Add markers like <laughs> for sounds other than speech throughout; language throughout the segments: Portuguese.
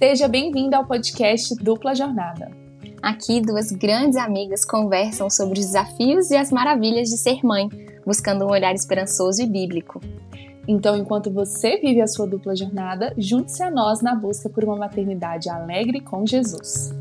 Seja bem-vindo ao podcast Dupla Jornada. Aqui, duas grandes amigas conversam sobre os desafios e as maravilhas de ser mãe, buscando um olhar esperançoso e bíblico. Então, enquanto você vive a sua dupla jornada, junte-se a nós na busca por uma maternidade alegre com Jesus.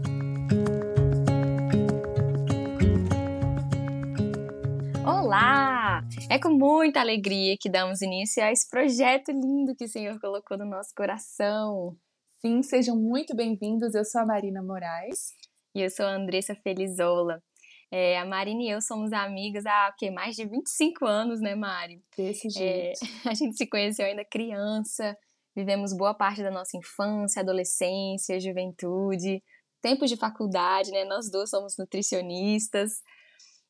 Olá! É com muita alegria que damos início a esse projeto lindo que o Senhor colocou no nosso coração. Sim, sejam muito bem-vindos. Eu sou a Marina Moraes. E eu sou a Andressa Felizola. É, a Marina e eu somos amigas há que, mais de 25 anos, né, Mari? Desse é, jeito. É, <laughs> a gente se conheceu ainda criança, vivemos boa parte da nossa infância, adolescência, juventude, tempos de faculdade, né? Nós duas somos nutricionistas.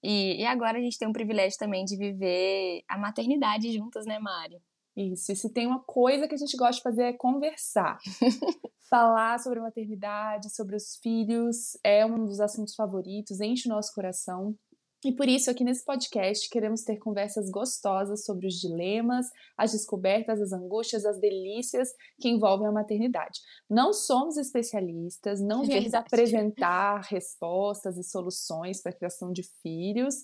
E, e agora a gente tem o privilégio também de viver a maternidade juntas, né, Mari? Isso, e se tem uma coisa que a gente gosta de fazer é conversar. <laughs> Falar sobre maternidade, sobre os filhos, é um dos assuntos favoritos, enche o nosso coração. E por isso, aqui nesse podcast, queremos ter conversas gostosas sobre os dilemas, as descobertas, as angústias, as delícias que envolvem a maternidade. Não somos especialistas, não é viemos apresentar respostas e soluções para a criação de filhos.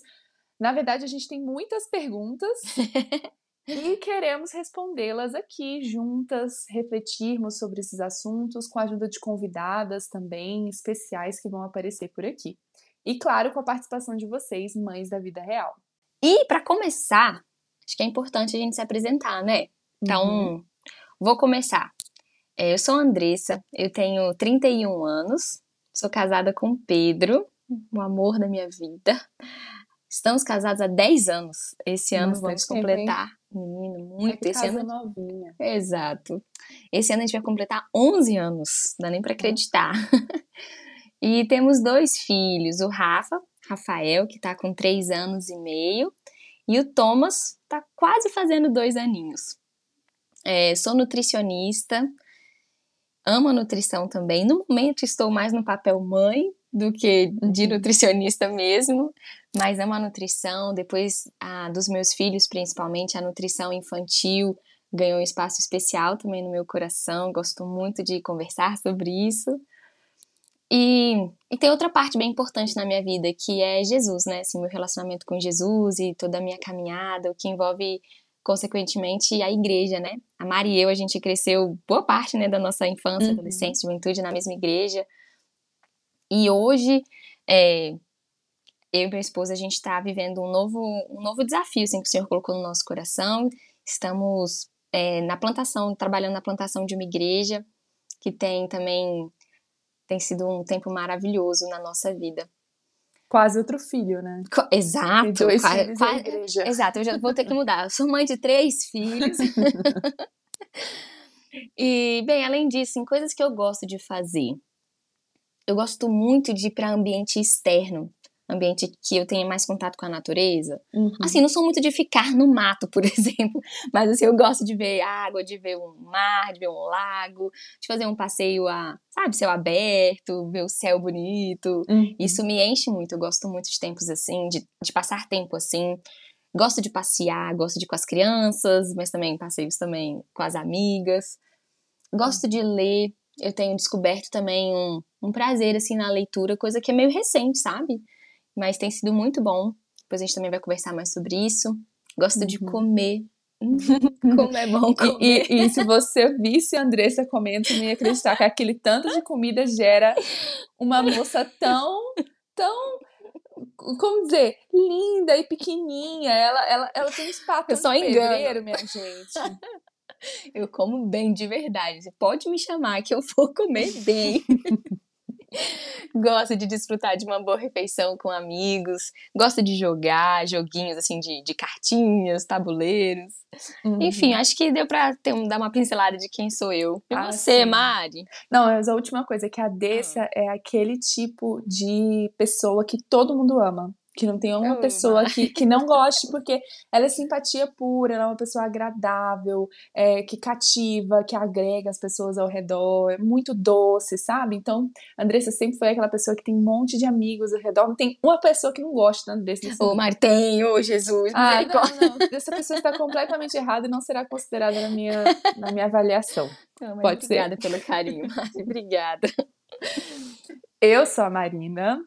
Na verdade, a gente tem muitas perguntas <laughs> e queremos respondê-las aqui juntas, refletirmos sobre esses assuntos com a ajuda de convidadas também especiais que vão aparecer por aqui. E claro, com a participação de vocês, mães da vida real. E para começar, acho que é importante a gente se apresentar, né? Então, uhum. vou começar. É, eu sou a Andressa, eu tenho 31 anos, sou casada com Pedro, o amor da minha vida. Estamos casados há 10 anos. Esse ano vamos completar. Menino, muito. É Esse ano. Novinha. Exato. Esse ano a gente vai completar 11 anos. Não dá nem para acreditar. <laughs> e temos dois filhos: o Rafa, Rafael, que está com 3 anos e meio, e o Thomas, está quase fazendo dois aninhos. É, sou nutricionista, amo a nutrição também. No momento estou mais no papel mãe, do que de uhum. nutricionista mesmo, mas amo a nutrição. Depois a, dos meus filhos, principalmente, a nutrição infantil ganhou um espaço especial também no meu coração. Gosto muito de conversar <laughs> sobre isso. E, e tem outra parte bem importante na minha vida, que é Jesus, né? Assim, meu relacionamento com Jesus e toda a minha caminhada, o que envolve consequentemente a igreja, né? A Mari e eu, a gente cresceu boa parte, né, da nossa infância, uhum. adolescência, juventude na mesma igreja. E hoje, é, eu e minha esposa, a gente está vivendo um novo, um novo desafio assim, que o Senhor colocou no nosso coração. Estamos é, na plantação, trabalhando na plantação de uma igreja, que tem também tem sido um tempo maravilhoso na nossa vida. Quase outro filho, né? Exato. dois quase, quase, igreja. Exato, eu já vou ter que mudar. Eu sou mãe de três filhos. <laughs> e, bem, além disso, em coisas que eu gosto de fazer eu gosto muito de ir para ambiente externo, ambiente que eu tenha mais contato com a natureza. Uhum. Assim, não sou muito de ficar no mato, por <laughs> exemplo, mas assim, eu gosto de ver água, de ver um mar, de ver um lago, de fazer um passeio a, sabe, céu aberto, ver o céu bonito. Uhum. Isso me enche muito, eu gosto muito de tempos assim, de, de passar tempo assim. Gosto de passear, gosto de ir com as crianças, mas também passeios também com as amigas. Gosto de ler, eu tenho descoberto também um, um prazer, assim, na leitura, coisa que é meio recente, sabe? Mas tem sido muito bom. Depois a gente também vai conversar mais sobre isso. Gosto uhum. de comer. <laughs> Como é bom comer. E, e, e, se você visse a Andressa comendo, você não ia acreditar que aquele tanto de comida gera uma moça tão, tão como dizer, linda e pequenininha. Ela, ela, ela tem um espaço Eu só engano. minha gente. Eu como bem de verdade. Você pode me chamar que eu vou comer bem. <laughs> <laughs> gosto de desfrutar de uma boa refeição com amigos, gosto de jogar joguinhos assim de, de cartinhas, tabuleiros. Uhum. Enfim, acho que deu pra ter, dar uma pincelada de quem sou eu. E ah, você, sim. Mari? Não, mas a última coisa é que a Dessa uhum. é aquele tipo de pessoa que todo mundo ama. Que não tenha uma pessoa que, que não goste, porque ela é simpatia pura, ela é uma pessoa agradável, é, que cativa, que agrega as pessoas ao redor, é muito doce, sabe? Então, Andressa sempre foi aquela pessoa que tem um monte de amigos ao redor. Não tem uma pessoa que não gosta da Andressa. Ô, Martem, ô, Jesus. Ah, não, não. Essa pessoa está completamente errada e não será considerada na minha, na minha avaliação. Não, Pode obrigada ser. pelo carinho, Mari. Obrigada. Eu sou a Marina.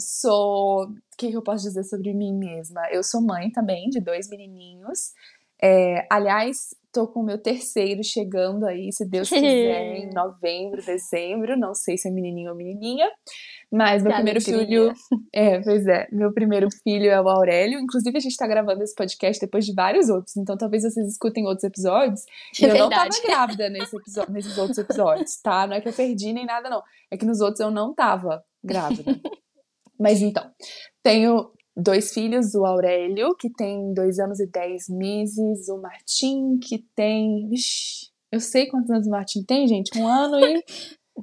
Sou. O que, que eu posso dizer sobre mim mesma? Eu sou mãe também de dois menininhos. É, aliás, tô com o meu terceiro chegando aí, se Deus <laughs> quiser, em novembro, dezembro. Não sei se é menininho ou menininha. Mas meu Que primeiro alegria. filho. <laughs> É, pois é. Meu primeiro filho é o Aurélio. Inclusive, a gente tá gravando esse podcast depois de vários outros. Então, talvez vocês escutem outros episódios. E É eu não tava verdade. <laughs> grávida nesse episódio, nesses outros episódios, tá? Não é que eu perdi nem nada, não. É que nos outros eu não tava grávida. Mas então, tenho dois filhos, o Aurélio, que tem dois anos e dez meses, o Martim, que tem. Vixe, eu sei quantos anos o Martim tem, gente? Um ano e. <laughs>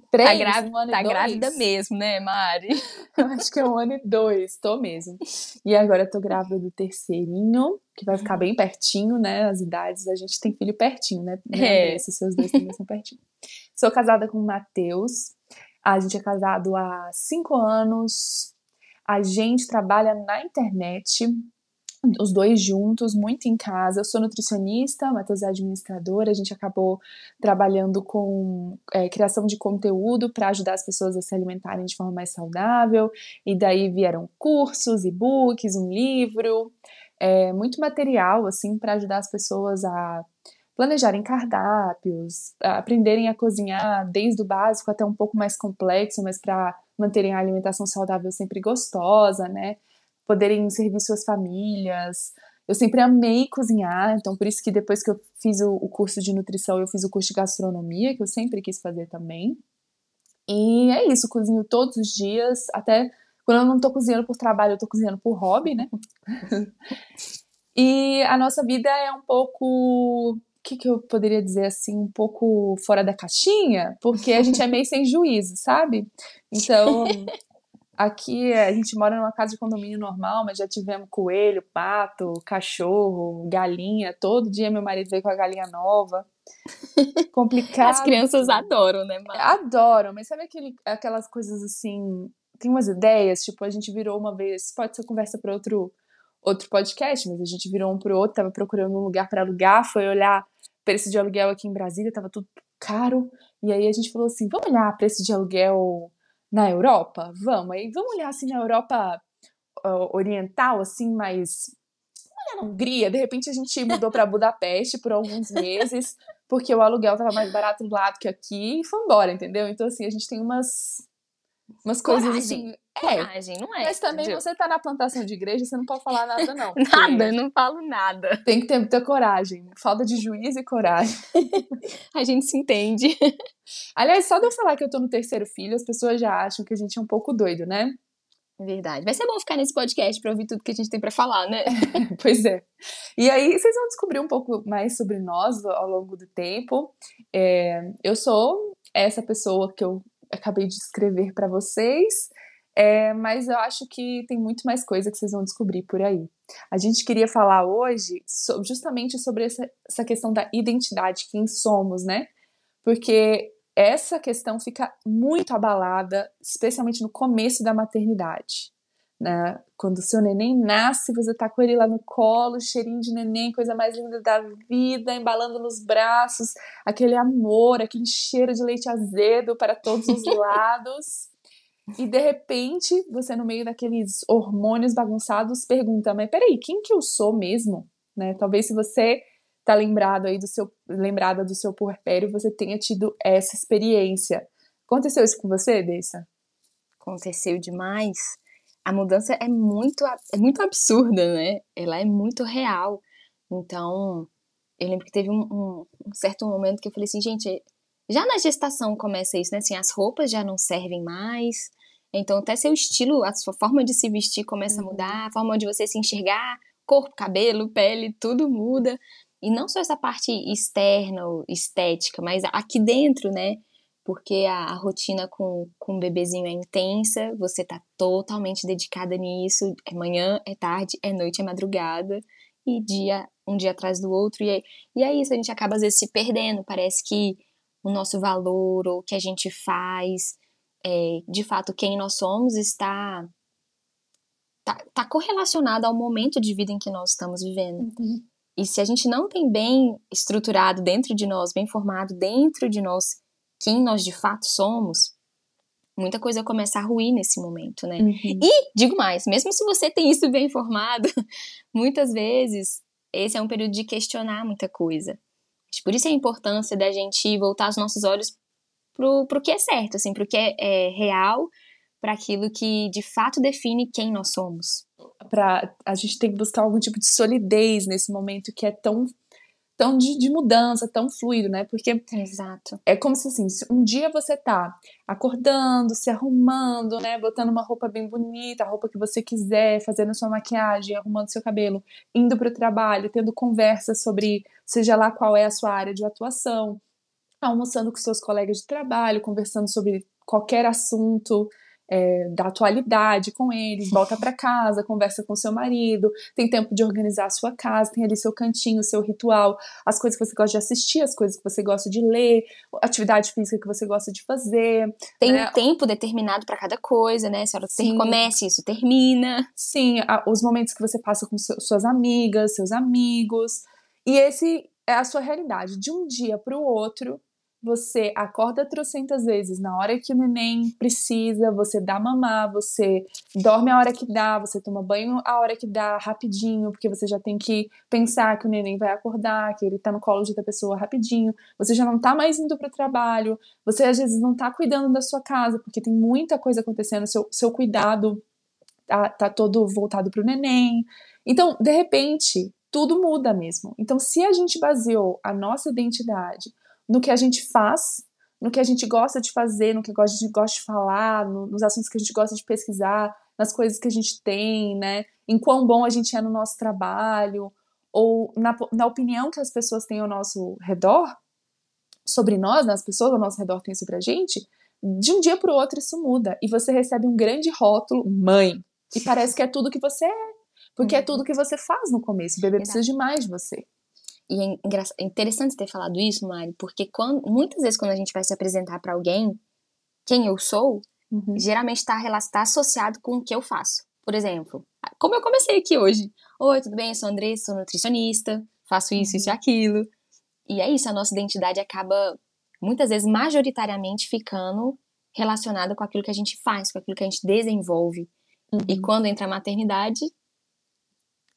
Três, Tá, grávida, um ano e tá dois. grávida mesmo, né, Mari? <laughs> Eu acho que é um ano e dois, tô mesmo. E agora eu tô grávida do terceirinho, que vai ficar bem pertinho, né? As idades, a gente tem filho pertinho, né? É. Andressa, seus dois também são pertinho. Sou casada com o Matheus. A gente é casado há cinco anos. A gente trabalha na internet, os dois juntos, muito em casa. Eu sou nutricionista, Matheus é administrador. A gente acabou trabalhando com é, criação de conteúdo para ajudar as pessoas a se alimentarem de forma mais saudável. E daí vieram cursos, e-books, um livro, é, muito material assim para ajudar as pessoas a planejarem cardápios, aprenderem a cozinhar desde o básico até um pouco mais complexo, mas para manterem a alimentação saudável sempre gostosa, né? Poderem servir suas famílias. Eu sempre amei cozinhar, então por isso que depois que eu fiz o, curso de nutrição, eu fiz o curso de gastronomia, que eu sempre quis fazer também. E é isso, cozinho todos os dias, até quando eu não tô cozinhando por trabalho, eu tô cozinhando por hobby, né? <laughs> e a nossa vida é um pouco, que, que eu poderia dizer assim, um pouco fora da caixinha, porque a gente é meio sem juízo, sabe? Então, aqui a gente mora numa casa de condomínio normal, mas já tivemos coelho, pato, cachorro, galinha. Todo dia meu marido veio com a galinha nova. Complicado. As crianças adoram, né, Mari? Adoram, mas sabe aquele, aquelas coisas assim. Tem umas ideias, tipo, a gente virou uma vez. Pode ser conversa para outro, outro podcast, mas a gente virou um pro outro, tava procurando um lugar para alugar, foi olhar preço de aluguel aqui em Brasília, tava tudo caro. E aí a gente falou assim: vamos olhar preço de aluguel na Europa? Vamos. Aí vamos olhar assim na Europa uh, oriental, assim, mais. Vamos olhar na Hungria. De repente a gente mudou para Budapeste por alguns meses, porque o aluguel tava mais barato do lado que aqui e foi embora, entendeu? Então, assim, a gente tem umas. Umas coisas Coragem. É, Coragem, não é? mas também você tá na plantação de igreja, você não pode falar nada, não. <laughs> Nada, eu não falo nada. Tem que ter muita coragem. Falta de juízo e coragem. <laughs> A gente se entende. Aliás, só de eu falar que eu tô no terceiro filho, as pessoas já acham que a gente é um pouco doido, né? Verdade. Vai ser bom ficar nesse podcast pra ouvir tudo que a gente tem pra falar, né? <laughs> pois é. E aí vocês vão descobrir um pouco mais sobre nós ao longo do tempo. É, eu sou essa pessoa que eu acabei de escrever para vocês, é, mas eu acho que tem muito mais coisa que vocês vão descobrir por aí. A gente queria falar hoje so- justamente sobre essa, essa questão da identidade, quem somos, né? Porque essa questão fica muito abalada, especialmente no começo da maternidade. Né? Quando o seu neném nasce, você tá com ele lá no colo, cheirinho de neném, coisa mais linda da vida, embalando nos braços, aquele amor, aquele cheiro de leite azedo para todos os <laughs> lados. E de repente, você no meio daqueles hormônios bagunçados pergunta: "Mas peraí, quem que eu sou mesmo?", né? Talvez se você tá lembrado aí do seu lembrada do seu puerpério, você tenha tido essa experiência. Aconteceu isso com você, Dessa? Aconteceu demais. A mudança é muito, é muito absurda, né? Ela é muito real. Então, eu lembro que teve um, um- um certo momento que eu falei assim, gente, já na gestação começa isso, né? Assim, as roupas já não servem mais. Então, até seu estilo, a sua forma de se vestir começa a Uhum. mudar, a forma de você se enxergar, corpo, cabelo, pele, tudo muda. E não só essa parte externa ou estética, mas aqui dentro, né? porque a, a, rotina com, com o bebezinho é intensa, você tá totalmente dedicada nisso, é manhã, é tarde, é noite, é madrugada, e dia, um dia atrás do outro, e é, e é isso, a gente acaba às vezes se perdendo, parece que o nosso valor, ou o que a gente faz, é, de fato, quem nós somos está tá, tá correlacionado ao momento de vida em que nós estamos vivendo. Uhum. E se a gente não tem bem estruturado dentro de nós, bem formado dentro de nós, quem nós de fato somos, muita coisa começa a ruir nesse momento, né? Uhum. E, digo mais, mesmo se você tem isso bem formado, <laughs> muitas vezes esse é um período de questionar muita coisa. Por isso a importância da gente voltar os nossos olhos pro, pro que é certo, assim, pro que é, é real, para aquilo que de fato define quem nós somos. Para a gente tem que buscar algum tipo de solidez nesse momento que é tão tão de, de, mudança, tão fluido, né? Porque Exato. é como se assim, um dia você tá acordando, se arrumando, né? Botando uma roupa bem bonita, a roupa que você quiser, fazendo sua maquiagem, arrumando seu cabelo, indo para o trabalho, tendo conversas sobre seja lá qual é a sua área de atuação, almoçando com seus colegas de trabalho, conversando sobre qualquer assunto, é, da atualidade com eles, volta para casa, conversa com seu marido, tem tempo de organizar a sua casa, tem ali seu cantinho, seu ritual, as coisas que você gosta de assistir, as coisas que você gosta de ler, atividade física que você gosta de fazer. Tem né? um tempo determinado para cada coisa, né? Se ela comece, isso termina. Sim, a, os momentos que você passa com seu, suas amigas, seus amigos. E esse é a sua realidade. De um dia para o outro, você acorda trocentas vezes na hora que o neném precisa, você dá mamar, você dorme a hora que dá, você toma banho a hora que dá, rapidinho, porque você já tem que pensar que o neném vai acordar, que ele tá no colo de outra pessoa rapidinho, você já não tá mais indo pro trabalho, você às vezes não tá cuidando da sua casa, porque tem muita coisa acontecendo, seu, seu cuidado tá, tá todo voltado pro neném. Então, de repente, tudo muda mesmo. Então, se a gente baseou a nossa identidade no que a gente faz, no que a gente gosta de fazer, no que a gente gosta de falar, no, nos assuntos que a gente gosta de pesquisar, nas coisas que a gente tem, né? Em quão bom a gente é no nosso trabalho, ou na, na opinião que as pessoas têm ao nosso redor, sobre nós, né? as pessoas ao nosso redor têm sobre a gente, de um dia para o outro isso muda. E você recebe um grande rótulo, mãe. E parece que é tudo que você é. Porque é uhum. tudo que você faz no começo. O bebê Exato. precisa de mais de você. E é, é interessante ter falado isso, Mari, porque quando, muitas vezes quando a gente vai se apresentar para alguém, quem eu sou, uhum. geralmente está tá associado com o que eu faço. Por exemplo, como eu comecei aqui hoje. Oi, tudo bem? Eu sou a Andressa, sou nutricionista, faço isso, isso e uhum. aquilo. E é isso, a nossa identidade acaba, muitas vezes, majoritariamente ficando relacionada com aquilo que a gente faz, com aquilo que a gente desenvolve. Uhum. E quando entra a maternidade,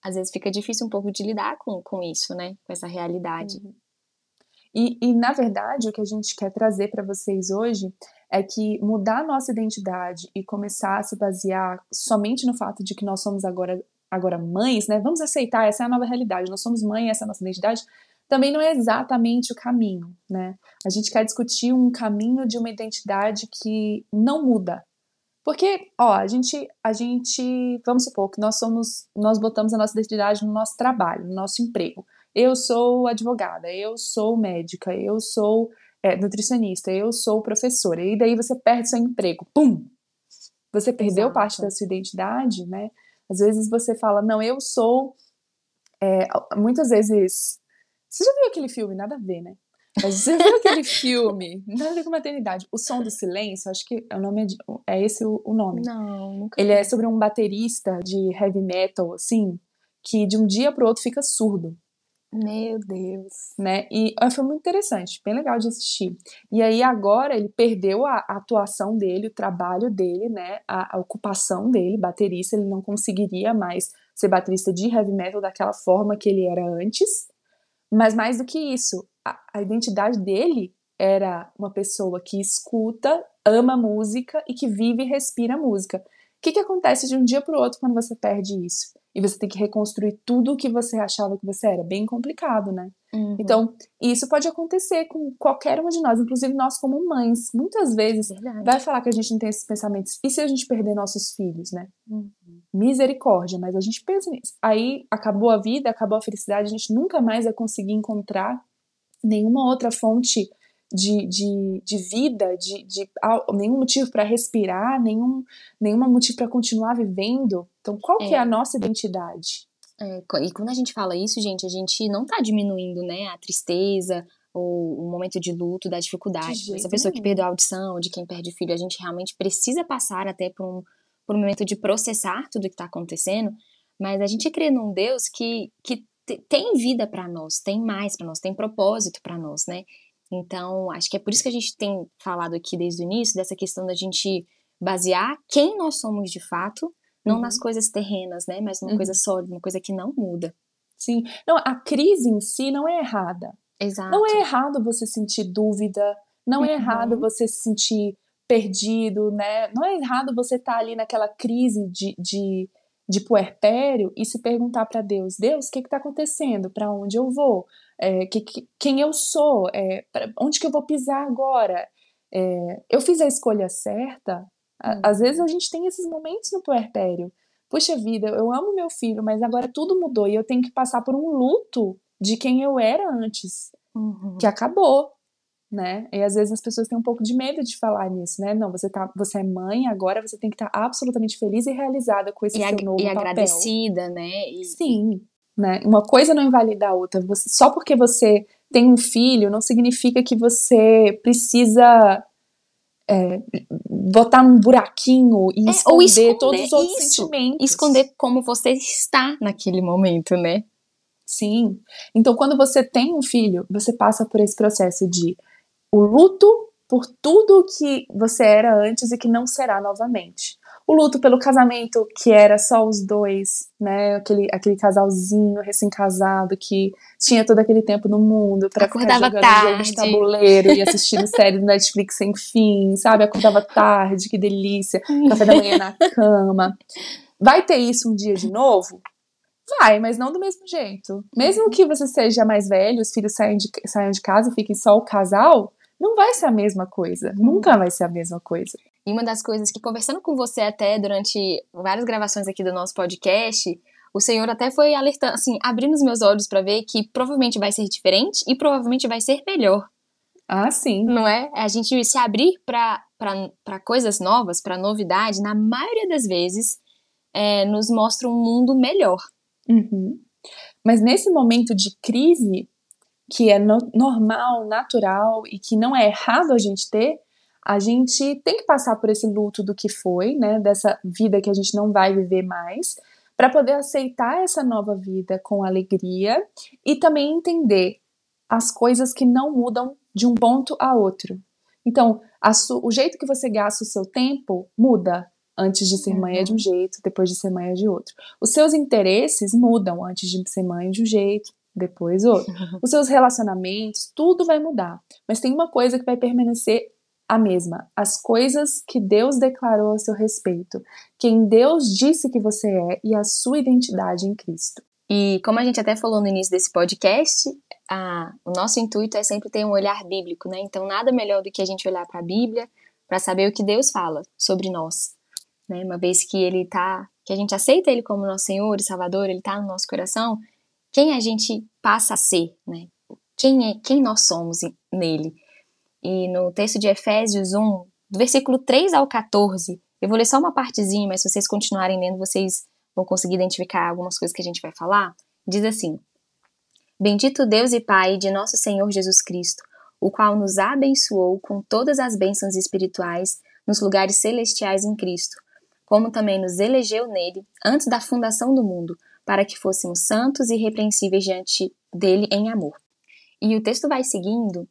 às vezes fica difícil um pouco de lidar com, com isso, né? Com essa realidade. Uhum. E, e, na verdade, o que a gente quer trazer para vocês hoje é que mudar a nossa identidade e começar a se basear somente no fato de que nós somos agora, agora mães, né? Vamos aceitar, essa é a nova realidade, nós somos mãe, essa é a nossa identidade, também não é exatamente o caminho, né? A gente quer discutir um caminho de uma identidade que não muda, porque, ó, a gente, a gente, vamos supor que nós somos, nós botamos a nossa identidade no nosso trabalho, no nosso emprego. Eu sou advogada, eu sou médica, eu sou é, nutricionista, eu sou professora. E daí você perde seu emprego, pum! Você perdeu Exato. parte da sua identidade, né? Às vezes você fala, não, eu sou. É, muitas vezes. Você já viu aquele filme? Nada a ver, né? Mas você viu aquele filme? Nada a ver com maternidade. O Som do Silêncio, acho que é o nome de, é esse o, o nome. Não, nunca Ele vi. é sobre um baterista de heavy metal, assim, que de um dia pro outro fica surdo. Meu Deus. Né? E foi muito interessante, bem legal de assistir. E aí agora ele perdeu a, a atuação dele, o trabalho dele, né? A, a, ocupação dele, baterista, ele não conseguiria mais ser baterista de heavy metal daquela forma que ele era antes. Mas mais do que isso, a, a identidade dele era uma pessoa que escuta, ama música e que vive e respira música. O que, que acontece de um dia para o outro quando você perde isso? E você tem que reconstruir tudo o que você achava que você era. Bem complicado, né? Uhum. Então, isso pode acontecer com qualquer uma de nós, inclusive nós como mães. Muitas vezes Verdade. vai falar que a gente não tem esses pensamentos. E se a gente perder nossos filhos, né? Uhum. Misericórdia, mas a gente pensa nisso. Aí acabou a vida, acabou a felicidade, a gente nunca mais vai conseguir encontrar nenhuma outra fonte de, de, de vida, de, de nenhum motivo para respirar, nenhum, nenhum motivo para continuar vivendo. Então, qual é. que é a nossa identidade? É, e quando a gente fala isso, gente, a gente não está diminuindo, né, a tristeza ou o momento de luto, da dificuldade. Essa pessoa que perdeu a audição, de quem perde filho, a gente realmente precisa passar até por um, por um momento de processar tudo que está acontecendo, mas a gente crê num Deus que, que tem vida para nós, tem mais para nós, tem propósito para nós, né? Então, acho que é por isso que a gente tem falado aqui desde o início dessa questão da gente basear quem nós somos de fato, não uhum. nas coisas terrenas, né? Mas numa uhum. coisa sólida, uma coisa que não muda. Sim. Não, a crise em si não é errada. Exato. Não é errado você sentir dúvida, não uhum. é errado uhum. você se sentir perdido, né? Não é errado você estar tá ali naquela crise de, de, de puerpério e se perguntar para Deus: Deus, o que está acontecendo? Para onde eu vou? É, que, que, quem eu sou? É, pra, onde que eu vou pisar agora? É, eu fiz a escolha certa? Uhum. Às vezes a gente tem esses momentos no puerpério. Puxa vida, eu amo meu filho, mas agora tudo mudou e eu tenho que passar por um luto de quem eu era antes, uhum. que acabou, né? E às vezes as pessoas têm um pouco de medo de falar nisso, né? Não, você tá, você é mãe, agora você tem que estar tá absolutamente feliz e realizada com esse e seu novo e papel. E agradecida, né? E... Sim, né? Uma coisa não invalida a outra. Você, só porque você tem um filho não significa que você precisa é, botar num buraquinho e é, esconder, esconder, todos os outros isso, sentimentos. Esconder como você está naquele momento, né? Sim. Então, quando você tem um filho, você passa por esse processo de o luto por tudo que você era antes e que não será novamente. O luto pelo casamento que era só os dois, né? Aquele, aquele casalzinho recém-casado que tinha todo aquele tempo no mundo para ficar jogando tarde. de tabuleiro e <laughs> assistindo séries do Netflix sem fim, sabe? Acordava tarde, que delícia. Café da manhã na cama. Vai ter isso um dia de novo? Vai, mas não do mesmo jeito. Mesmo que você seja mais velho, os filhos saiam de, saiam de casa e fiquem só o casal, não vai ser a mesma coisa. Nunca vai ser a mesma coisa. E uma das coisas que, conversando com você até durante várias gravações aqui do nosso podcast, o Senhor até foi alertando, assim, abrindo os meus olhos para ver que provavelmente vai ser diferente e provavelmente vai ser melhor. Ah, sim. Não é? A gente se abrir para coisas novas, para novidade, na maioria das vezes, é, nos mostra um mundo melhor. Uhum. Mas nesse momento de crise, que é no, normal, natural e que não é errado a gente ter, a gente tem que passar por esse luto do que foi, né, dessa vida que a gente não vai viver mais, para poder aceitar essa nova vida com alegria e também entender as coisas que não mudam de um ponto a outro. Então, o jeito que você gasta o seu tempo muda, Antes de ser mãe é de um uhum. jeito, depois de ser mãe é de outro. Os seus interesses mudam antes de ser mãe de um jeito, depois outro. <laughs> Os seus relacionamentos, tudo vai mudar. Mas tem uma coisa que vai permanecer a mesma: as coisas que Deus declarou a seu respeito, quem Deus disse que você é e a sua identidade em Cristo. E como a gente até falou no início desse podcast, a, o nosso intuito é sempre ter um olhar bíblico, né? Então, nada melhor do que a gente olhar para a Bíblia para saber o que Deus fala sobre nós né? Uma vez que ele tá, que a gente aceita ele como nosso Senhor e Salvador, ele tá no nosso coração, quem a gente passa a ser, né? Quem é, quem nós somos nele. E no texto de Efésios 1, do versículo 3 ao 14, eu vou ler só uma partezinha, mas se vocês continuarem lendo, vocês vão conseguir identificar algumas coisas que a gente vai falar. Diz assim: Bendito Deus e Pai de nosso Senhor Jesus Cristo, o qual nos abençoou com todas as bênçãos espirituais nos lugares celestiais em Cristo, como também nos elegeu nele antes da fundação do mundo, para que fôssemos santos e irrepreensíveis diante dele em amor. E o texto vai seguindo,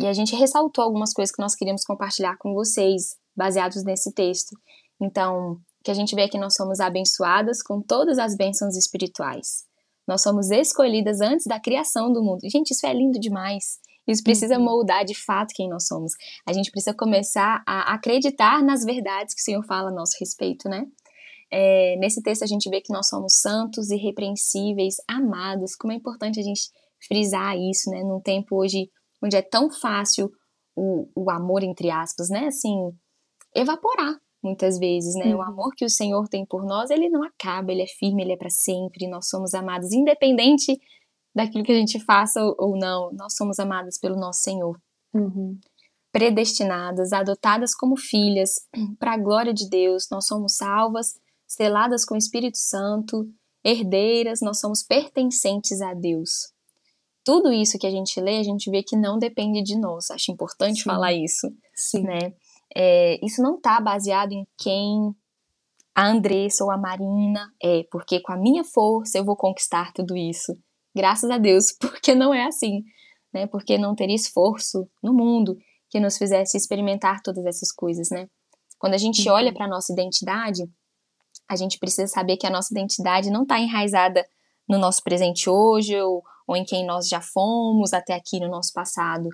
e a gente ressaltou algumas coisas que nós queríamos compartilhar com vocês, baseados nesse texto. Então, que a gente vê que nós somos abençoadas com todas as bênçãos espirituais. Nós somos escolhidas antes da criação do mundo. Gente, isso é lindo demais. Isso precisa uhum. moldar de fato quem nós somos. A gente precisa começar a acreditar nas verdades que o Senhor fala a nosso respeito, né? É, nesse texto a gente vê que nós somos santos, irrepreensíveis, amados. Como é importante a gente frisar isso, né? Num tempo hoje onde é tão fácil o, o amor, entre aspas, né? Assim, evaporar muitas vezes, né? Uhum. O amor que o Senhor tem por nós, ele não acaba, ele é firme, ele é para sempre. Nós somos amados, independente daquilo que a gente faça ou não. Nós somos amados pelo nosso Senhor. Uhum. Predestinadas, adotadas como filhas, <clears throat> para a glória de Deus, nós somos salvas, seladas com o Espírito Santo, herdeiras, nós somos pertencentes a Deus. Tudo isso que a gente lê, a gente vê que não depende de nós. Acho importante Sim. falar isso. Sim. Né? É, isso não está baseado em quem a Andressa ou a Marina é, porque com a minha força eu vou conquistar tudo isso. Graças a Deus, <laughs> porque não é assim, né? Porque não teria esforço no mundo que nos fizesse experimentar todas essas coisas, né? Quando a gente uhum. olha para a nossa identidade, a gente precisa saber que a nossa identidade não está enraizada no nosso presente hoje ou, ou em quem nós já fomos até aqui no nosso passado.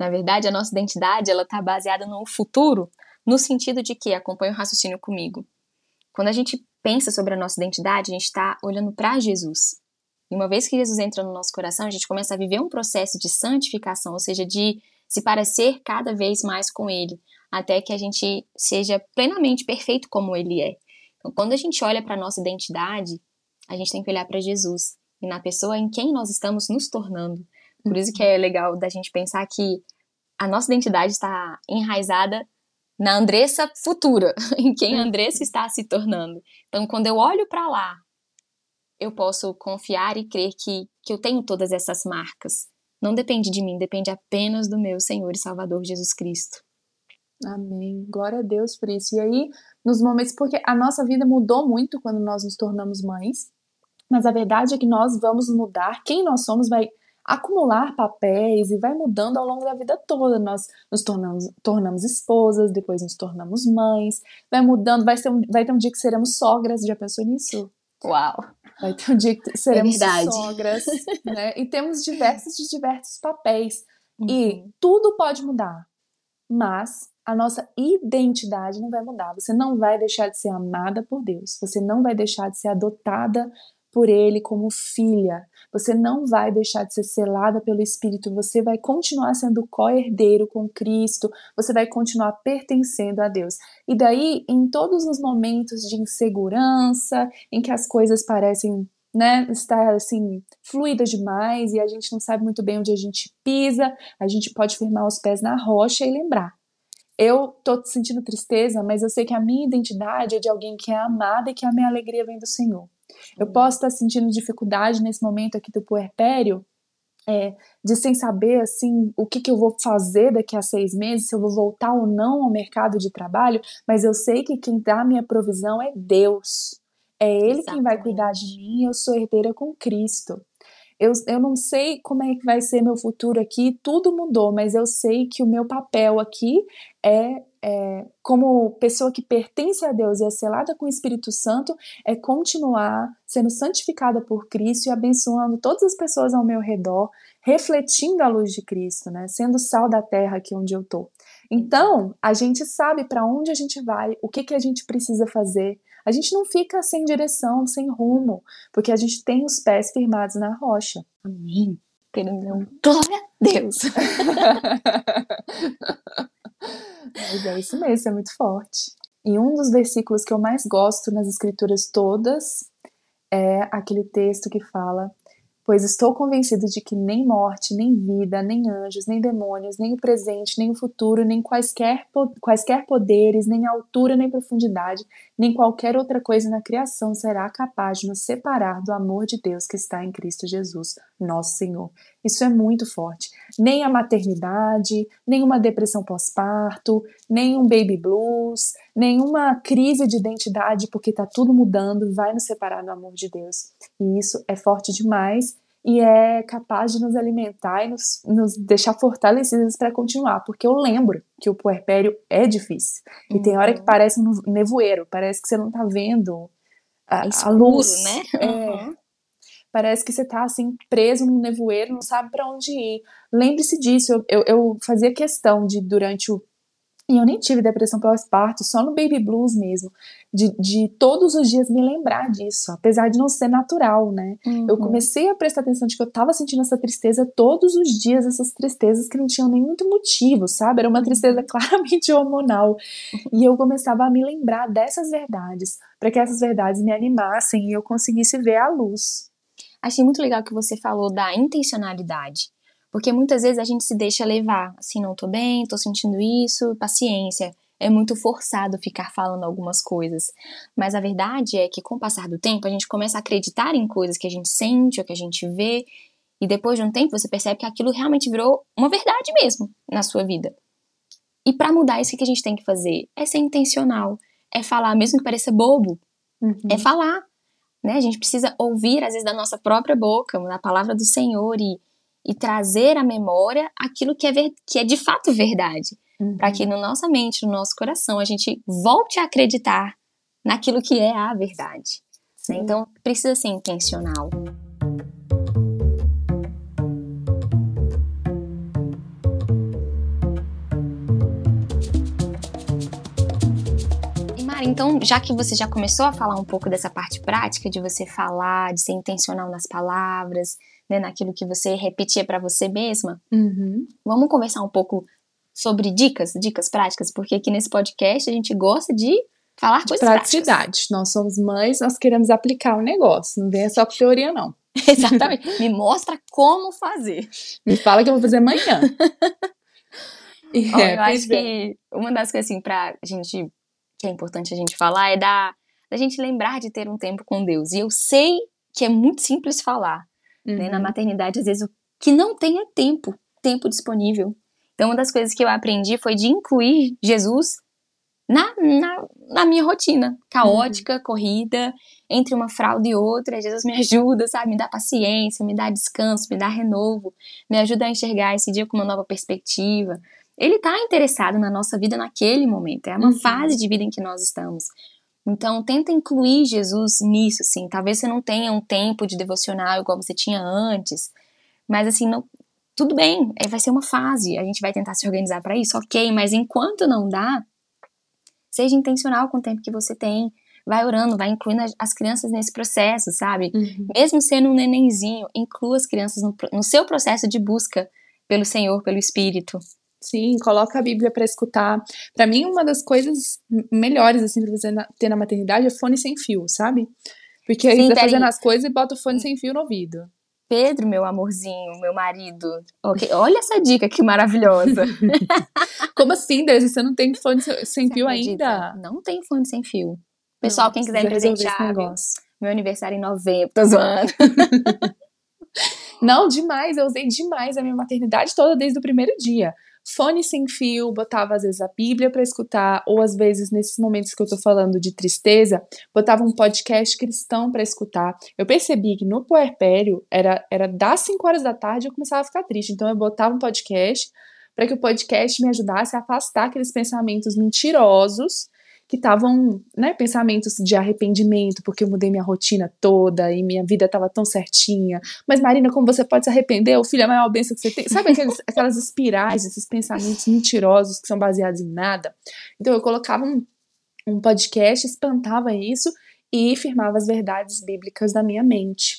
Na verdade, a nossa identidade ela está baseada no futuro, no sentido de que acompanha o raciocínio comigo. Quando a gente pensa sobre a nossa identidade, a gente está olhando para Jesus. E uma vez que Jesus entra no nosso coração, a gente começa a viver um processo de santificação, ou seja, de se parecer cada vez mais com Ele, até que a gente seja plenamente perfeito como Ele é. Então, quando a gente olha para a nossa identidade, a gente tem que olhar para Jesus e na pessoa em quem nós estamos nos tornando. Por isso que é legal da gente pensar que a nossa identidade está enraizada na Andressa futura, <laughs> em quem a Andressa está se tornando. Então, quando eu olho para lá, eu posso confiar e crer que, que eu tenho todas essas marcas. Não depende de mim, depende apenas do meu Senhor e Salvador Jesus Cristo. Amém. Glória a Deus por isso. E aí, nos momentos, porque a nossa vida mudou muito quando nós nos tornamos mães, mas a verdade é que nós vamos mudar, quem nós somos vai acumular papéis e vai mudando ao longo da vida toda. Nós nos tornamos, tornamos esposas, depois nos tornamos mães, vai mudando, vai, ser um, vai ter um dia que seremos sogras, já pensou nisso? Uau! Vai ter um dia que seremos é sogras, <laughs> né? E temos diversos de diversos papéis. Uhum. E tudo pode mudar, mas a nossa identidade não vai mudar. Você não vai deixar de ser amada por Deus. Você não vai deixar de ser adotada por Ele como filha. Você não vai deixar de ser selada pelo Espírito. Você vai continuar sendo co-herdeiro com Cristo. Você vai continuar pertencendo a Deus. E daí, em todos os momentos de insegurança, em que as coisas parecem né, estar assim fluida demais e a gente não sabe muito bem onde a gente pisa, a gente pode firmar os pés na rocha e lembrar. Eu tô sentindo tristeza, mas eu sei que a minha identidade é de alguém que é amada e que a minha alegria vem do Senhor. Eu posso estar sentindo dificuldade nesse momento aqui do puerpério, é, de sem saber assim o que, que eu vou fazer daqui a seis meses, se eu vou voltar ou não ao mercado de trabalho, mas eu sei que quem dá a minha provisão é Deus. É Ele Exatamente. quem vai cuidar de mim, eu sou herdeira com Cristo. Eu, eu não sei como é que vai ser meu futuro aqui, tudo mudou, mas eu sei que o meu papel aqui é, é, como pessoa que pertence a Deus e é selada com o Espírito Santo, é continuar sendo santificada por Cristo e abençoando todas as pessoas ao meu redor, refletindo a luz de Cristo, né? Sendo sal da terra aqui onde eu tô. Então, a gente sabe para onde a gente vai, o que, que a gente precisa fazer. A gente não fica sem direção, sem rumo, porque a gente tem os pés firmados na rocha. Amém. Glória a Deus. <laughs> Mas é isso mesmo, é muito forte. E um dos versículos que eu mais gosto nas escrituras todas é aquele texto que fala: Pois estou convencido de que nem morte, nem vida, nem anjos, nem demônios, nem o presente, nem o futuro, nem quaisquer, quaisquer poderes, nem altura, nem profundidade, nem qualquer outra coisa na criação será capaz de nos separar do amor de Deus que está em Cristo Jesus, nosso Senhor. Isso é muito forte. Nem a maternidade, nem uma depressão pós-parto, nem um baby blues, nenhuma crise de identidade, porque está tudo mudando, vai nos separar do amor de Deus. E isso é forte demais e é capaz de nos alimentar e nos, nos deixar fortalecidas para continuar, porque eu lembro que o puerpério é difícil. E uhum. tem hora que uhum. parece um nevoeiro, parece que você não está vendo a, Escuro, a luz. né? Uhum. É, parece que você está assim preso num nevoeiro, não sabe para onde ir. Lembre-se disso, eu, eu, eu, fazia questão de durante o e eu nem tive depressão pós-parto, só no baby blues mesmo, de, de todos os dias me lembrar disso, apesar de não ser natural, né? Uhum. Eu comecei a prestar atenção de que eu tava sentindo essa tristeza todos os dias, essas tristezas que não tinham nem muito motivo, sabe? Era uma uhum. tristeza <laughs> claramente hormonal. E eu começava a me lembrar dessas verdades, para que essas verdades me animassem e eu conseguisse ver a luz. Achei muito legal que você falou da intencionalidade. Porque muitas vezes a gente se deixa levar, assim, não tô bem, tô sentindo isso, paciência. É muito forçado ficar falando algumas coisas. Mas a verdade é que com o passar do tempo, a gente começa a acreditar em coisas que a gente sente ou que a gente vê, e depois de um tempo você percebe que aquilo realmente virou uma verdade mesmo na sua vida. E para mudar isso, o que a gente tem que fazer? É ser intencional, é falar, mesmo que pareça bobo, uhum. é falar. Né? A gente precisa ouvir, às vezes, da nossa própria boca, da palavra do Senhor e, e trazer à memória aquilo que é, ver, que é de fato verdade. Uhum. Para que no nossa mente, no nosso coração, a gente volte a acreditar naquilo que é a verdade. Né? Então, precisa ser intencional. então, já que você já começou a falar um pouco dessa parte prática de você falar, de ser intencional nas palavras, né, naquilo que você repetia para você mesma, uhum. vamos conversar um pouco sobre dicas, dicas práticas, porque aqui nesse podcast a gente gosta de falar de coisas praticidade. Práticas. Nós somos mães, nós queremos aplicar o negócio, não vem só com teoria não. <laughs> Exatamente. Me mostra como fazer. Me fala que eu vou fazer amanhã. <laughs> é, eu acho que uma das coisas assim pra gente que é importante a gente falar é da, da gente lembrar de ter um tempo com Deus. E eu sei que é muito simples falar. Uhum. Né? Na uhum. maternidade, às vezes, o que não tem é tempo, tempo disponível. Então, uma das coisas que eu aprendi foi de incluir Jesus na, na, na minha rotina, caótica, uhum. corrida, entre uma fralda e outra. Jesus me <laughs> ajuda, sabe? Me dá paciência, me dá descanso, me dá renovo, me ajuda a enxergar esse dia com uma nova perspectiva ele está interessado na nossa vida naquele momento. É uma uhum. fase de vida em que nós estamos. Então, tenta incluir Jesus nisso, assim. Talvez você não tenha um tempo de devocional igual você tinha antes, mas assim, não, tudo bem, é, vai ser uma fase. A gente vai tentar se organizar para isso, ok, mas enquanto não dá, seja intencional com o tempo que você tem. Vai orando, vai incluindo as crianças nesse processo, sabe? Uhum. Mesmo sendo um nenenzinho, inclua as crianças no, no seu processo de busca pelo Senhor, pelo Espírito. Sim, coloca a Bíblia para escutar. Para mim, uma das coisas melhores assim para você ter na maternidade é fone sem fio, sabe? Porque aí Sim, você tá fazendo as coisas e bota o fone sem fio no ouvido. Pedro, meu amorzinho, meu marido. Okay. Olha essa dica que maravilhosa. <laughs> Como assim, Deus? Você não tem fone sem fio ainda? Não tem fone sem fio. Pessoal, não, quem quiser me presentear, meu aniversário em novembro, tô zoando. <laughs> não, demais. Eu usei demais a minha maternidade toda desde o primeiro dia fone sem fio, botava às vezes a Bíblia para escutar, ou às vezes nesses momentos que eu tô falando de tristeza, botava um podcast cristão para escutar. Eu percebi que no puerpério era, era das 5 horas da tarde eu começava a ficar triste, então eu botava um podcast para que o podcast me ajudasse a afastar aqueles pensamentos mentirosos que estavam, né, pensamentos de arrependimento, porque eu mudei minha rotina toda e minha vida estava tão certinha. Mas, Marina, como você pode se arrepender? O filho é a maior bênção que você tem. Sabe aqueles, <laughs> aquelas espirais, esses pensamentos mentirosos que são baseados em nada? Então, eu colocava um, um podcast, espantava isso e firmava as verdades bíblicas da minha mente.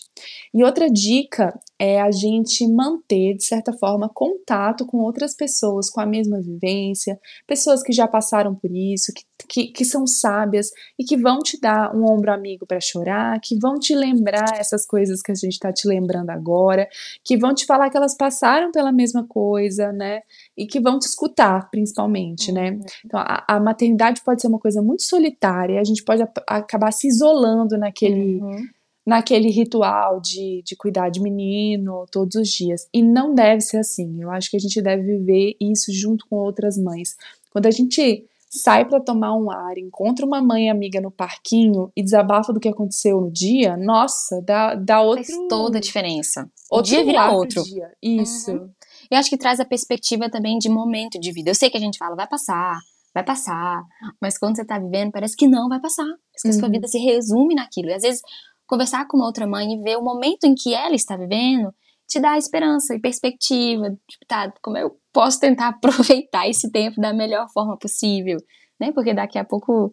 E outra dica é a gente manter, de certa forma, contato com outras pessoas com a mesma vivência, pessoas que já passaram por isso, que, que, que são sábias e que vão te dar um ombro amigo para chorar, que vão te lembrar essas coisas que a gente está te lembrando agora, que vão te falar que elas passaram pela mesma coisa, né? E que vão te escutar, principalmente, né? uhum. né? Então, a, a, maternidade pode ser uma coisa muito solitária, a gente pode a, acabar se isolando naquele. Uhum naquele ritual de, de cuidar de menino todos os dias. E não deve ser assim. Eu acho que a gente deve viver isso junto com outras mães. Quando a gente sai para tomar um ar, encontra uma mãe amiga no parquinho e desabafa do que aconteceu no dia, nossa, dá, dá outro... Faz toda a diferença. O dia vira outro. Dia. Isso. Uhum. E acho que traz a perspectiva também de momento de vida. Eu sei que a gente fala, vai passar, vai passar, mas quando você tá vivendo, parece que não vai passar. Parece que uhum. a sua uhum. vida se resume naquilo. E às vezes conversar com uma outra mãe e ver o momento em que ela está vivendo, te dá esperança e perspectiva. Tipo, tá, como eu posso tentar <laughs> aproveitar esse tempo da melhor forma possível, né? Porque daqui a pouco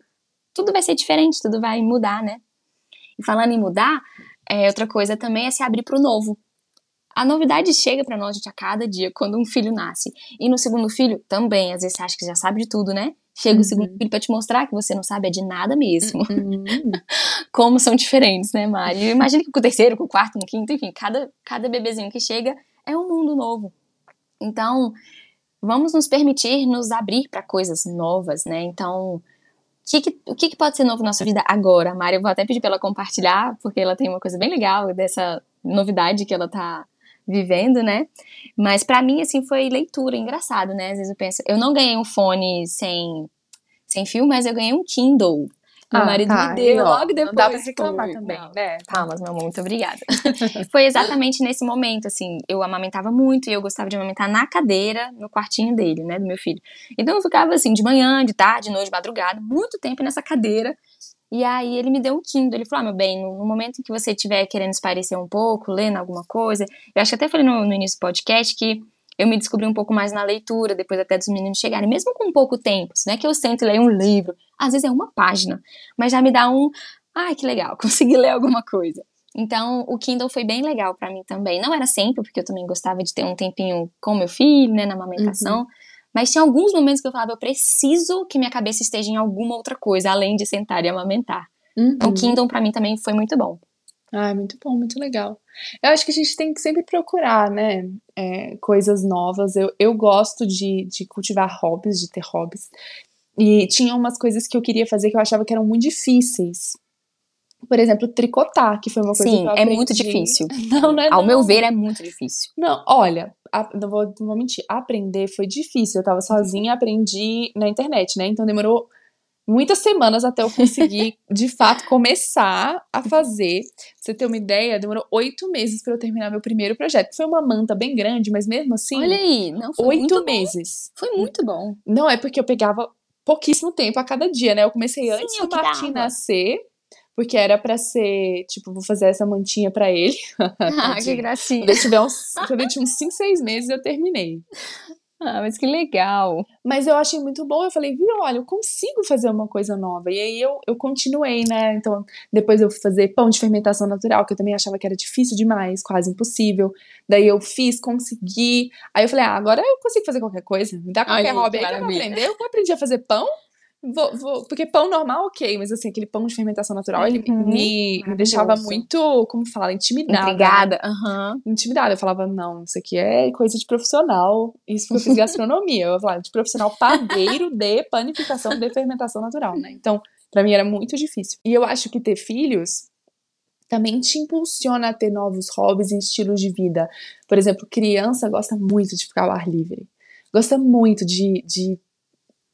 tudo vai ser diferente, tudo vai mudar, né? E falando em mudar, é, outra coisa também é se abrir para o novo. A novidade chega para nós gente, a cada dia quando um filho nasce. E no segundo filho também, às vezes você acha que já sabe de tudo, né? Chega uhum. o segundo filho para te mostrar que você não sabe é de nada mesmo. Uhum. <laughs> Como são diferentes, né, Mari? Imagina que com o terceiro, com o quarto, com o quinto, enfim, cada, cada bebezinho que chega é um mundo novo. Então, vamos nos permitir nos abrir para coisas novas, né? Então, que que, o que, que, pode ser novo na nossa vida agora? A Mari, eu vou até pedir para ela compartilhar, porque ela tem uma coisa bem legal dessa novidade que ela tá vivendo, né? Mas para mim, assim, foi leitura, engraçado, né? Às vezes eu penso, eu não ganhei um fone sem, sem fio, mas eu ganhei um Kindle. Meu ah, marido tá, me deu logo depois. Não dá pra reclamar também, não. né? Palmas, meu amor, muito obrigada. <laughs> foi exatamente nesse momento, assim, eu amamentava muito e eu gostava de amamentar na cadeira, no quartinho dele, né, do meu filho. Então eu ficava assim, de manhã, de tarde, de noite, de madrugada, muito tempo nessa cadeira. E aí ele me deu um Kindle. Ele falou: Ah, meu bem, no, momento em que você estiver querendo esparecer um pouco, lendo alguma coisa. Eu acho que até falei no, no início do podcast que eu me descobri um pouco mais na leitura, depois até dos meninos chegarem, mesmo com pouco tempo, não é que eu sento e leio um livro, às vezes é uma página, mas já me dá um, ai que legal, <laughs> consegui ler alguma coisa. Então, o Kindle foi bem legal para mim também. Não era sempre, porque eu também gostava de ter um tempinho com meu filho, né, na amamentação, uhum. Mas tinha alguns momentos que eu falava, eu preciso que minha cabeça esteja em alguma outra coisa, além de sentar e amamentar. Uhum. Então, o Kindle para mim também foi muito bom. Ah, muito bom, muito legal. Eu acho que a gente tem que sempre procurar, né, é, coisas novas. Eu, eu gosto de, de cultivar hobbies, de ter hobbies. E tinha umas coisas que eu queria fazer que eu achava que eram muito difíceis. Por exemplo, tricotar, que foi uma coisa Sim, que eu aprendi. é muito difícil. <laughs> Não, não é Ao não. meu ver, é muito difícil. Não, olha, a, não, vou, não vou mentir, aprender foi difícil. Eu tava sozinha, aprendi na internet, né? Então demorou muitas semanas até eu conseguir, <laughs> de fato, começar a fazer. Pra você ter uma ideia, demorou oito meses para eu terminar meu primeiro projeto. Foi uma manta bem grande, mas mesmo assim. Olha aí, não foi Oito meses. Foi muito bom. Não, é porque eu pegava pouquíssimo tempo a cada dia, né? Eu comecei antes Sim, do Martim nascer. Porque era para ser, tipo, vou fazer essa mantinha para ele. <laughs> <laughs> Ah, que gracinha. Quando eu, tiver uns, quando tinha uns 5, 6 meses, eu terminei. Ah, mas que legal. Mas eu achei muito bom. Eu falei, viu, olha, eu consigo fazer uma coisa nova. E aí eu, eu continuei, né? Então, depois eu fui fazer pão de fermentação natural, que eu também achava que era difícil demais, quase impossível. Daí eu fiz, consegui. Aí eu falei, ah, agora eu consigo fazer qualquer coisa. Me dá qualquer Ai, hobby aí que eu vou aprender. Eu aprendi a fazer pão. Vou, vou, porque pão normal, ok, mas assim, aquele pão de fermentação natural, ele uhum, me, me deixava muito, como fala, intimidada. Intrigada, uhum. Intimidada. Eu falava, não, isso aqui é coisa de profissional. Isso porque eu fiz gastronomia. Eu falava, de profissional padeiro de panificação de fermentação natural, né? Então, para mim era muito difícil. E eu acho que ter filhos também te impulsiona a ter novos hobbies e estilos de vida. Por exemplo, criança gosta muito de ficar ao ar livre. Gosta muito de, de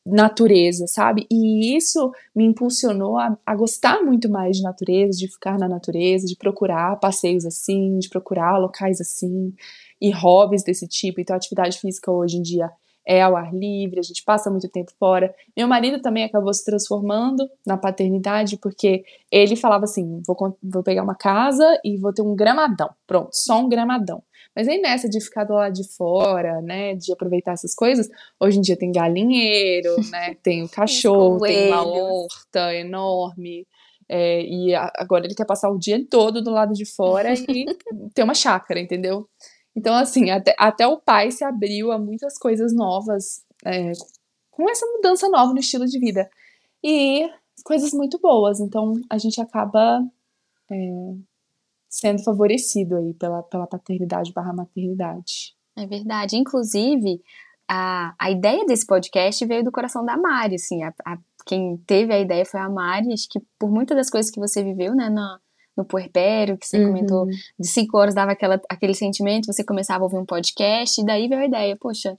natureza, sabe? E isso me impulsionou a, a, gostar muito mais de natureza, de ficar na natureza, de procurar passeios assim, de procurar locais assim e hobbies desse tipo. Então, a atividade física hoje em dia é ao ar livre, a gente passa muito tempo fora. Meu marido também acabou se transformando na paternidade, porque ele falava assim: vou, vou pegar uma casa e vou ter um gramadão. Pronto, só um gramadão. Mas aí nessa de ficar do lado de fora, né, de aproveitar essas coisas, hoje em dia tem galinheiro, <laughs> né, tem o cachorro, tem uma horta enorme. É, e agora ele quer passar o dia todo do lado de fora e <laughs> ter uma chácara, entendeu? Então, assim, até, até o pai se abriu a muitas coisas novas, é, com essa mudança nova no estilo de vida. E coisas muito boas. Então, a gente acaba é, sendo favorecido aí pela, pela paternidade barra maternidade. É verdade. Inclusive, a, a ideia desse podcast veio do coração da Mari, assim, a, a, quem teve a ideia foi a Mari, acho que por muitas das coisas que você viveu, né, no, no puerpério, que você uhum. comentou, de cinco horas dava aquela, aquele sentimento, você começava a ouvir um podcast, e daí veio a ideia, poxa,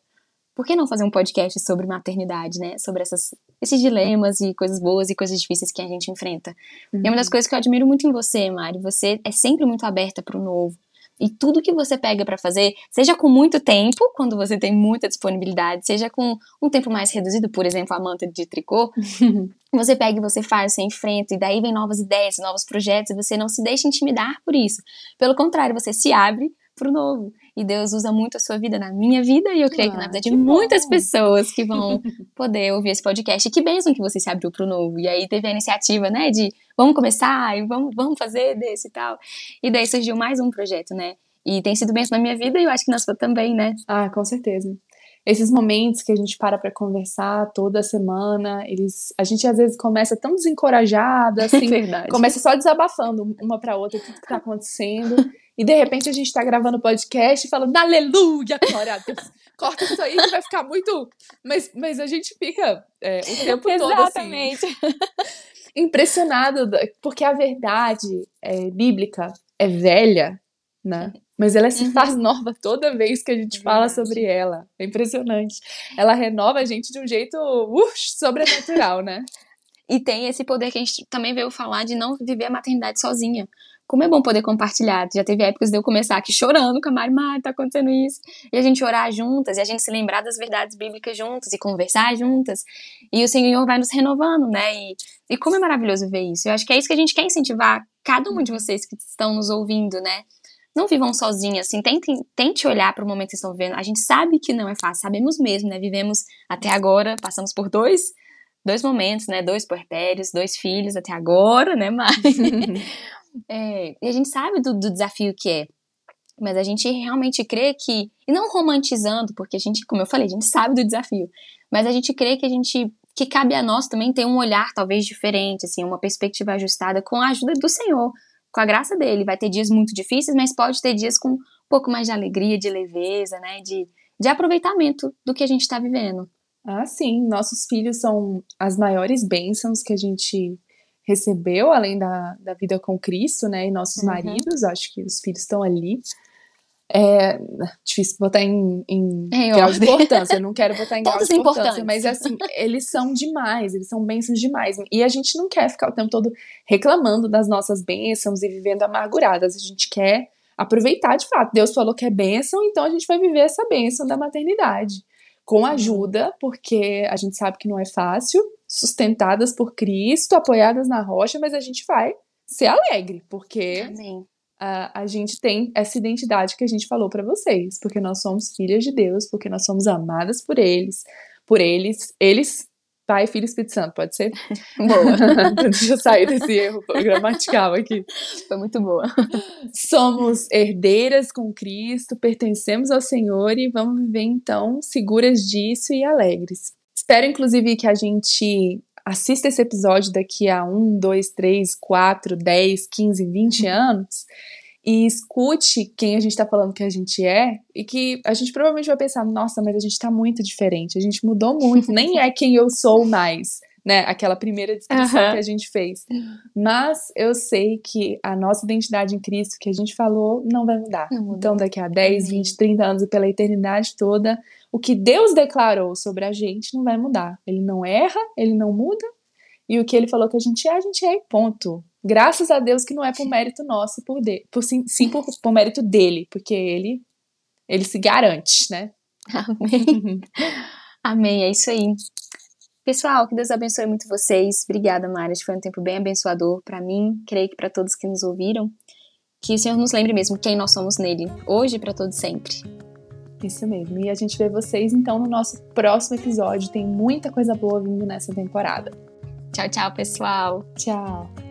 por que não fazer um podcast sobre maternidade, né? Sobre essas, esses dilemas e coisas boas e coisas difíceis que a gente enfrenta. Uhum. E uma das uhum. coisas que eu admiro muito em você, Mari, você é sempre muito aberta para o novo. E tudo que você pega para fazer, seja com muito tempo, quando você tem muita disponibilidade, seja com um tempo mais reduzido, por exemplo, a manta de tricô, <laughs> você pega e você faz, você enfrenta, e daí vem novas ideias, novos projetos, e você não se deixa intimidar por isso. Pelo contrário, você se abre para o novo. E Deus usa muito a sua vida na minha vida e eu creio ah, que na vida de muitas bom. pessoas que vão <laughs> poder ouvir esse podcast. E que bênção que você se abriu para o novo. E aí teve a iniciativa, né, de vamos começar e vamos, vamos fazer desse e tal. E daí surgiu mais um projeto, né? E tem sido bênção na minha vida e eu acho que na sua também, né? Ah, com certeza. esses momentos que a gente para para conversar toda semana, eles, a gente às vezes começa tão desencorajada, <laughs> assim, Verdade. começa só desabafando uma para outra tudo que tá acontecendo, <laughs> e de repente a gente tá gravando podcast e falando aleluia, glória a Deus. Corta isso aí que vai ficar muito, mas, mas a gente fica é, o tempo todo assim, Exatamente. <laughs> impressionado, porque a verdade é, bíblica é velha, né? Mas ela se Uhum. faz nova toda vez que a gente fala sobre ela. É impressionante. Ela renova a gente de um jeito uh, sobrenatural, né? E tem esse poder que a gente também veio falar de não viver a maternidade sozinha. Como é bom poder compartilhar. Já teve épocas de eu começar aqui chorando com a Mari, Mari, tá acontecendo isso. E a gente orar juntas, e a gente se lembrar das verdades bíblicas juntas, e conversar juntas. E o Senhor vai nos renovando, né? E, e como é maravilhoso ver isso. Eu acho que é isso que a gente quer incentivar cada um de vocês que estão nos ouvindo, né? Não vivam sozinhas, assim, tentem, tente olhar para o momento que estão vivendo. A gente sabe que não é fácil, sabemos mesmo, né? Vivemos até agora, passamos por dois, dois momentos, né? Dois puerpérios, dois filhos até agora, né, Mari? <laughs> É, e a gente sabe do, do desafio que é. Mas a gente realmente crê que, e não romantizando, porque a gente, como eu falei, a gente sabe do desafio, mas a gente crê que a gente, que cabe a nós também ter um olhar talvez diferente, assim, uma perspectiva ajustada com a ajuda do Senhor, com a graça dele. Vai ter dias muito difíceis, mas pode ter dias com um pouco mais de alegria, de leveza, né, de, de aproveitamento do que a gente está vivendo. Ah, sim. Nossos filhos são as maiores bênçãos que a gente recebeu, além da, da vida com Cristo, né? E nossos Uhum. maridos, acho que os filhos estão ali. É difícil botar em, em Em grau de importância, eu não quero botar em <laughs> grau de importância, mas assim, eles são demais, eles são bênçãos demais. E a gente não quer ficar o tempo todo reclamando das nossas bênçãos e vivendo amarguradas, a gente quer aproveitar de fato. Deus falou que é bênção, então a gente vai viver essa bênção da maternidade com ajuda, porque a gente sabe que não é fácil, sustentadas por Cristo, apoiadas na rocha, mas a gente vai ser alegre, porque a, a gente tem essa identidade que a gente falou pra vocês, porque nós somos filhas de Deus, porque nós somos amadas por eles, por eles, eles, Pai, Filho e Espírito Santo, pode ser? <laughs> Boa. <laughs> Deixa eu sair desse erro gramatical aqui. Foi muito boa. Somos herdeiras com Cristo, pertencemos ao Senhor e vamos viver então seguras disso e alegres. Espero, inclusive, que a gente assista esse episódio daqui a um, dois, três, quatro, dez, quinze, vinte anos e escute quem a gente tá falando que a gente é e que a gente provavelmente vai pensar, nossa, mas a gente tá muito diferente, a gente mudou muito, nem é quem eu sou mais, né? Aquela primeira descrição Aham. que a gente fez. Mas eu sei que a nossa identidade em Cristo que a gente falou não vai mudar. Não. Então, daqui a 10, Amém. 20, 30 anos e pela eternidade toda, o que Deus declarou sobre a gente não vai mudar. Ele não erra, ele não muda. E o que ele falou que a gente é, a gente é, e ponto. Graças a Deus que não é por mérito nosso, por de, por sim, sim por, por mérito dele, porque ele ele se garante, né? <laughs> Amém. <laughs> Amém, é isso aí. Pessoal, que Deus abençoe muito vocês. Obrigada, Mari. Foi um tempo bem abençoador para mim, creio que para todos que nos ouviram. Que o Senhor nos lembre mesmo quem nós somos nele, hoje e para todo sempre. Isso mesmo. E a gente vê vocês então no nosso próximo episódio. Tem muita coisa boa vindo nessa temporada. Tchau, tchau, pessoal. Tchau.